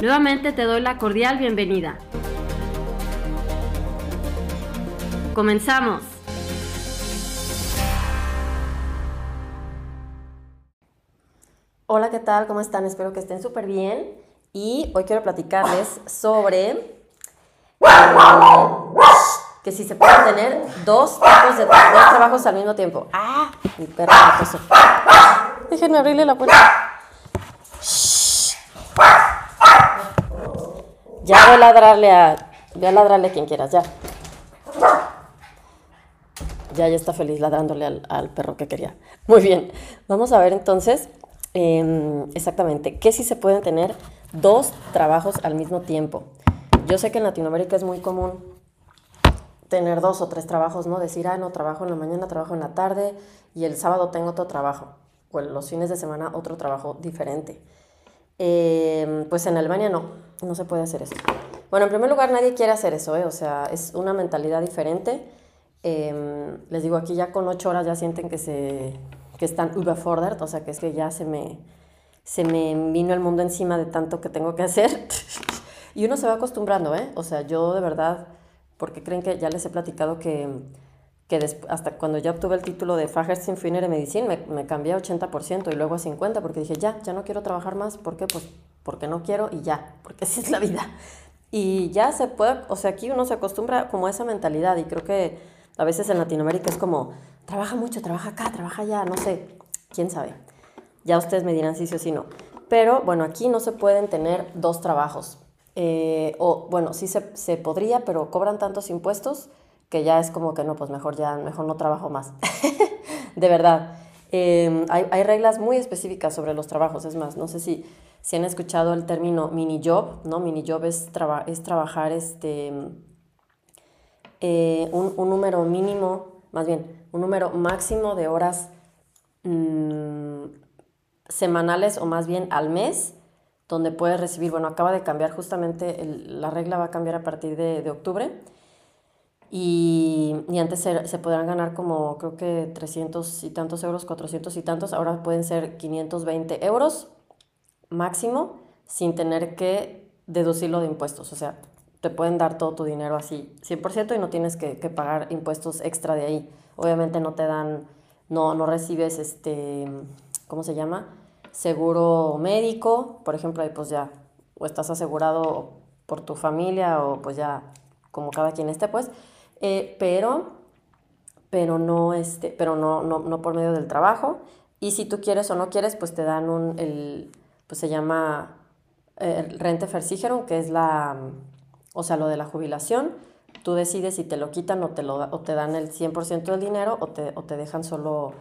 Nuevamente te doy la cordial bienvenida. Comenzamos. Hola, ¿qué tal? ¿Cómo están? Espero que estén súper bien. Y hoy quiero platicarles sobre eh, que si se pueden tener dos tipos de trabajos al mismo tiempo. ¡Ah! Mi perro me Déjenme abrirle la puerta. Ya voy a ladrarle a. Voy a ladrarle quien quieras, ya. Ya, ya está feliz ladrándole al, perro que quería. Muy bien. Vamos a ver entonces em, exactamente qué si se pueden tener dos trabajos al mismo tiempo. Yo sé que en Latinoamérica es muy común tener dos o tres trabajos, ¿no? Decir, ah, no, trabajo en la mañana, trabajo en la tarde y el sábado tengo otro trabajo. O los fines de semana otro trabajo diferente. Em, pues en Alemania no, no se puede hacer eso. Bueno, en primer lugar, nadie quiere hacer eso, ¿eh? o sea, es una mentalidad diferente. Em, les digo, aquí ya con ocho horas ya sienten que, se, que están überfordert, o sea, que es que ya se me, se me vino el mundo encima de tanto que tengo que hacer. y uno se va acostumbrando, ¿eh? O sea, yo de verdad, porque creen que ya les he platicado que que hasta cuando ya obtuve el título de Fachärztin de Medicina, me, me, cambié a 80% y luego a 50% porque dije, ya, ya no quiero trabajar más. ¿Por qué? Pues porque no quiero y ya, porque así es la vida. Y ya se puede, o sea, aquí uno se acostumbra como a esa mentalidad y creo que a veces en Latinoamérica es como, trabaja mucho, trabaja acá, trabaja allá, no sé, quién sabe. Ya ustedes me dirán si sí o si no. Pero bueno, aquí no se pueden tener dos trabajos. Eh, o bueno, sí se, se podría, pero cobran tantos impuestos que ya es como que no, pues mejor ya, mejor no trabajo más. de verdad. Em, hay, hay, reglas muy específicas sobre los trabajos, es más, no sé si, si han escuchado el término mini job, ¿no? Mini job es, es trabajar este, eh, un, un, número mínimo, más bien, un número máximo de horas mmm, semanales o más bien al mes, donde puedes recibir, bueno, acaba de cambiar justamente, la regla va a cambiar a partir de, de octubre, y, y antes se, se, podrán ganar como creo que 300 y tantos euros, 400 y tantos, ahora pueden ser 520 euros máximo sin tener que deducirlo de impuestos. O sea, te pueden dar todo tu dinero así 100% y no tienes que, que, pagar impuestos extra de ahí. Obviamente no te dan, no, no recibes este, ¿cómo se llama? Seguro médico, por ejemplo, ahí pues ya, o estás asegurado por tu familia o pues ya como cada quien esté, pues eh, pero, pero, no, este, pero no, no, no, por medio del trabajo. Y si tú quieres o no quieres, pues te dan un, el, pues se llama eh, rente versicherung, que es la, o sea, lo de la jubilación. Tú decides si te lo quitan o te, lo, o te dan el 100% del dinero o te, o te dejan solo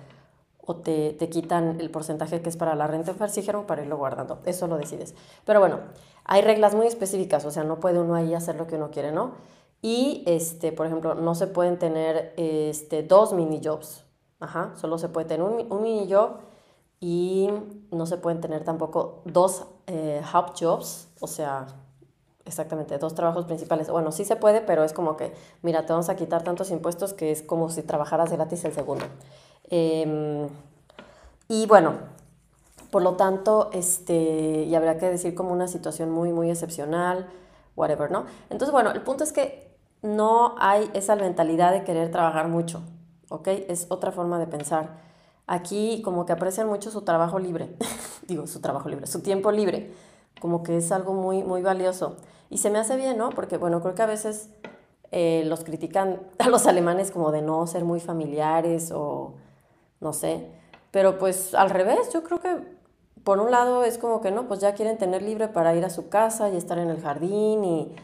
o te, te, quitan el porcentaje que es para la renta versicherung para irlo guardando. Eso lo decides. Pero bueno, hay reglas muy específicas, o sea, no puede uno ahí hacer lo que uno quiere, ¿no? Y, este, por ejemplo, no se pueden tener este, dos mini jobs. Ajá, solo se puede tener un, un mini job y no se pueden tener tampoco dos eh, hub jobs, o sea, exactamente, dos trabajos principales. Bueno, sí se puede, pero es como que, mira, te vamos a quitar tantos impuestos que es como si trabajaras gratis el segundo. Em, y bueno, por lo tanto, este, y habría que decir como una situación muy, muy excepcional, whatever, ¿no? Entonces, bueno, el punto es que no hay esa mentalidad de querer trabajar mucho, ¿ok? Es otra forma de pensar. Aquí como que aprecian mucho su trabajo libre, digo su trabajo libre, su tiempo libre, como que es algo muy, muy valioso. Y se me hace bien, ¿no? Porque bueno, creo que a veces eh, los critican a los alemanes como de no ser muy familiares o no sé. Pero pues al revés, yo creo que por un lado es como que no, pues ya quieren tener libre para ir a su casa y estar en el jardín y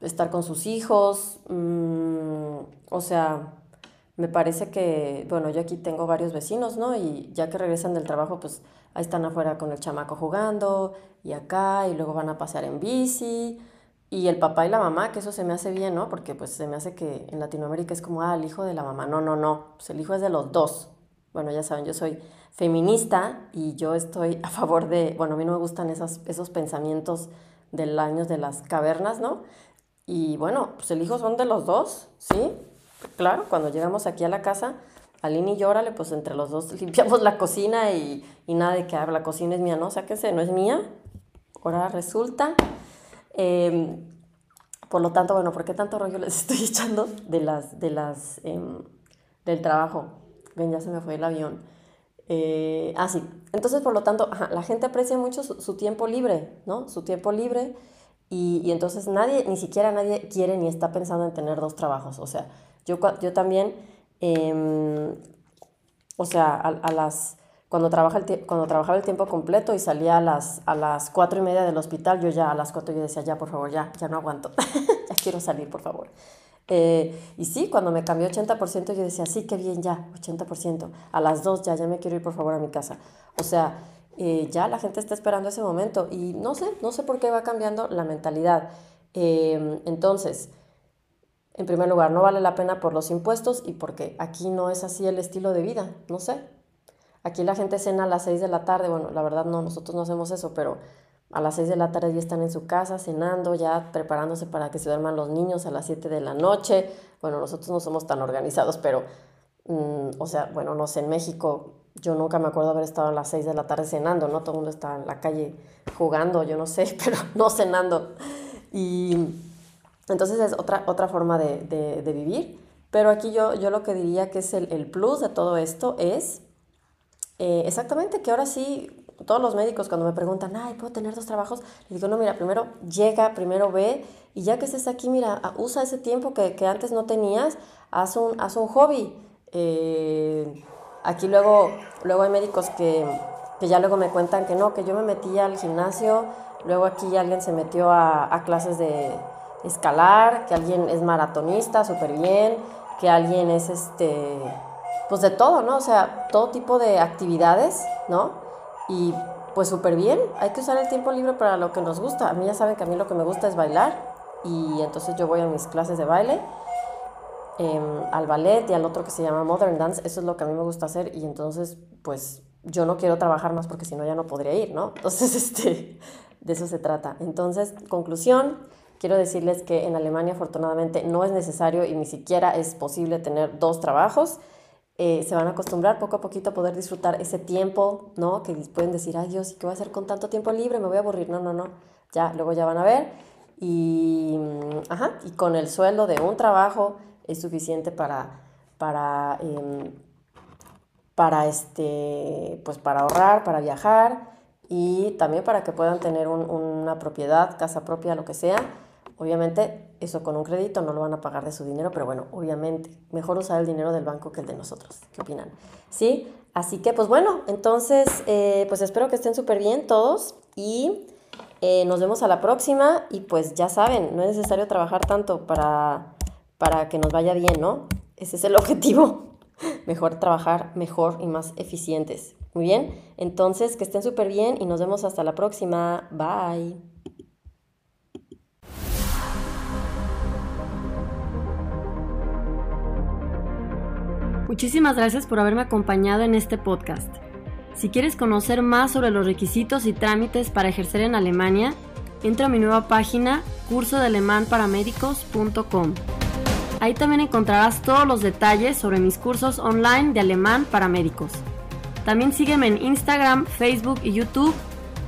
estar con sus hijos. Mm, o sea, me parece que, bueno, yo aquí tengo varios vecinos, ¿no? Y ya que regresan del trabajo, pues ahí están afuera con el chamaco jugando y acá y luego van a pasear en bici. Y el papá y la mamá, que eso se me hace bien, ¿no? Porque pues se me hace que en Latinoamérica es como, ah, el hijo de la mamá. No, no, no. Pues el hijo es de los dos. Bueno, ya saben, yo soy feminista y yo estoy a favor de, bueno, a mí no me gustan esos, esos pensamientos del año de las cavernas, ¿no? Y bueno, pues el hijo son de los dos, ¿sí? Claro, cuando llegamos aquí a la casa, Aline y pues entre los dos limpiamos la cocina y, y nada de que ah, la cocina es mía, ¿no? Sáquense, no es mía. Ahora resulta. Em, por lo tanto, bueno, ¿por qué tanto rollo les estoy echando de las, de las, em, del trabajo? Ven, ya se me fue el avión. Eh, ah, sí. Entonces, por lo tanto, la gente aprecia mucho su, tiempo libre, ¿no? Su tiempo libre. Y, entonces nadie, ni siquiera nadie quiere ni está pensando en tener dos trabajos. O sea, yo, yo también, em, o sea, a, las, cuando, trabaja el cuando trabajaba el tiempo completo y salía a las, a las cuatro y media del hospital, yo ya a las cuatro yo decía, ya, por favor, ya, ya no aguanto. ya quiero salir, por favor. Eh, y sí, cuando me cambió 80%, yo decía, sí, qué bien, ya, 80%. A las 2 ya, ya me quiero ir por favor a mi casa. O sea, eh, ya la gente está esperando ese momento y no sé, no sé por qué va cambiando la mentalidad. Em, entonces, en primer lugar, no vale la pena por los impuestos y porque aquí no es así el estilo de vida, no sé. Aquí la gente cena a las 6 de la tarde, bueno, la verdad no, nosotros no hacemos eso, pero a las 6 de la tarde ya están en su casa cenando, ya preparándose para que se duerman los niños a las 7 de la noche. Bueno, nosotros no somos tan organizados, pero, mm, o sea, bueno, no sé, en México yo nunca me acuerdo haber estado a las 6 de la tarde cenando, ¿no? Todo el mundo está en la calle jugando, yo no sé, pero no cenando. Y entonces es otra, otra forma de, de, vivir. Pero aquí yo, yo lo que diría que es el, el plus de todo esto es eh, exactamente que ahora sí todos los médicos cuando me preguntan, ay, ¿puedo tener dos trabajos? Les digo, no, mira, primero llega, primero ve, y ya que estés aquí, mira, usa ese tiempo que, que antes no tenías, haz un, haz un hobby. Eh, aquí luego, luego hay médicos que, que, ya luego me cuentan que no, que yo me metí al gimnasio, luego aquí alguien se metió a, a clases de escalar, que alguien es maratonista, súper bien, que alguien es este, pues de todo, ¿no? O sea, todo tipo de actividades, ¿no? Y pues súper bien, hay que usar el tiempo libre para lo que nos gusta. A mí ya saben que a mí lo que me gusta es bailar y entonces yo voy a mis clases de baile, em, al ballet y al otro que se llama Modern Dance, eso es lo que a mí me gusta hacer y entonces pues yo no quiero trabajar más porque si no ya no podría ir, ¿no? Entonces, este, de eso se trata. Entonces, conclusión, quiero decirles que en Alemania afortunadamente no es necesario y ni siquiera es posible tener dos trabajos. Eh, se van a acostumbrar poco a poquito a poder disfrutar ese tiempo, ¿no? Que pueden decir, ay Dios, ¿y qué voy a hacer con tanto tiempo libre? Me voy a aburrir. No, no, no. Ya, luego ya van a ver. Y, mm, ajá, y con el sueldo de un trabajo es suficiente para, para, em, para, este, pues para ahorrar, para viajar y también para que puedan tener una propiedad, casa propia, lo que sea Obviamente, eso con un crédito no lo van a pagar de su dinero, pero bueno, obviamente, mejor usar el dinero del banco que el de nosotros. ¿Qué opinan? ¿Sí? Así que, pues bueno, entonces, eh, pues espero que estén súper bien todos y eh, nos vemos a la próxima. Y pues ya saben, no es necesario trabajar tanto para, para que nos vaya bien, ¿no? Ese es el objetivo. Mejor trabajar mejor y más eficientes. Muy bien, entonces que estén súper bien y nos vemos hasta la próxima. Bye. Muchísimas gracias por haberme acompañado en este podcast. Si quieres conocer más sobre los requisitos y trámites para ejercer en Alemania, entra a mi nueva página cursodealemanparamédicos.com. Ahí también encontrarás todos los detalles sobre mis cursos online de alemán para médicos. También sígueme en Instagram, Facebook y YouTube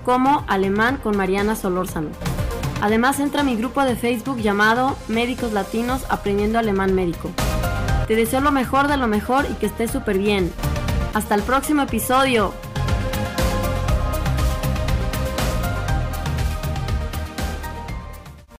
como Alemán con Mariana Solórzano. Además entra a mi grupo de Facebook llamado Médicos Latinos Aprendiendo Alemán Médico. Te deseo lo mejor de lo mejor y que estés súper bien. Hasta el próximo episodio.